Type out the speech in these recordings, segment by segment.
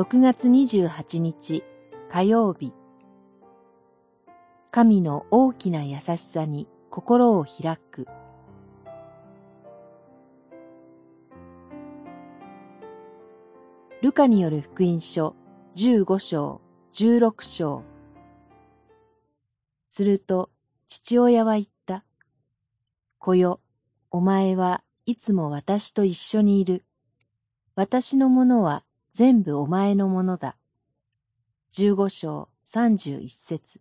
6月28日火曜日神の大きな優しさに心を開くルカによる福音書15章16章すると父親は言った。子よ、お前はいつも私と一緒にいる。私のものは全部お前のものだ。十五章三十一節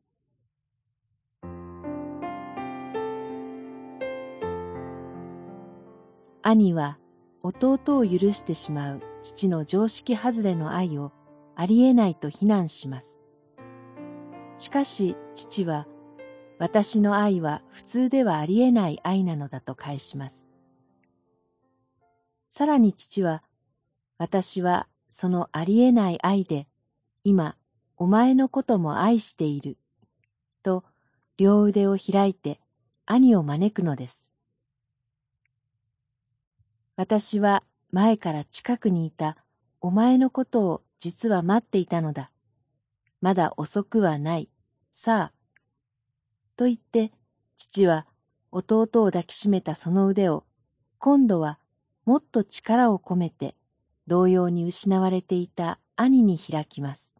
兄は弟を許してしまう父の常識外れの愛をありえないと非難します。しかし父は私の愛は普通ではありえない愛なのだと返します。さらに父は私はそのありえない愛で、今、お前のことも愛している、と両腕を開いて兄を招くのです。私は前から近くにいたお前のことを実は待っていたのだ。まだ遅くはない。さあ。と言って、父は弟を抱きしめたその腕を、今度はもっと力を込めて同様に失われていた兄に開きます。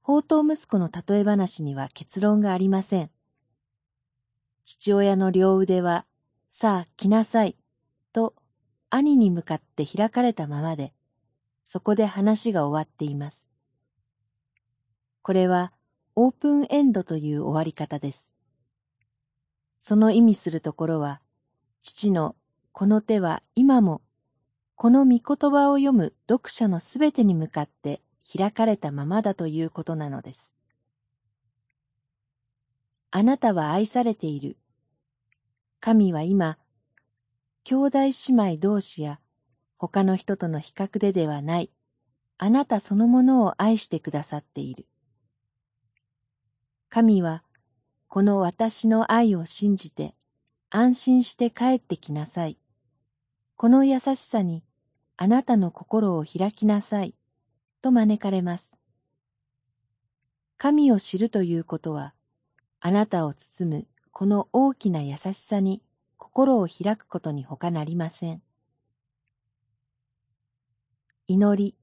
宝刀息子の例え話には結論がありません。父親の両腕は、さあ来なさい、と兄に向かって開かれたままで、そこで話が終わっています。これはオープンエンドという終わり方です。その意味するところは、父のこの手は今も、この御言葉を読む読者のすべてに向かって開かれたままだということなのです。あなたは愛されている。神は今、兄弟姉妹同士や他の人との比較でではない、あなたそのものを愛してくださっている。神は、この私の愛を信じて、安心して帰ってきなさい。この優しさにあなたの心を開きなさい、と招かれます。神を知るということは、あなたを包むこの大きな優しさに心を開くことに他なりません。祈り。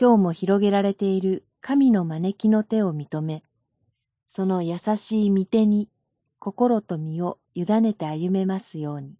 今日も広げられている神の招きの手を認め、その優しい御手に心と身を委ねて歩めますように。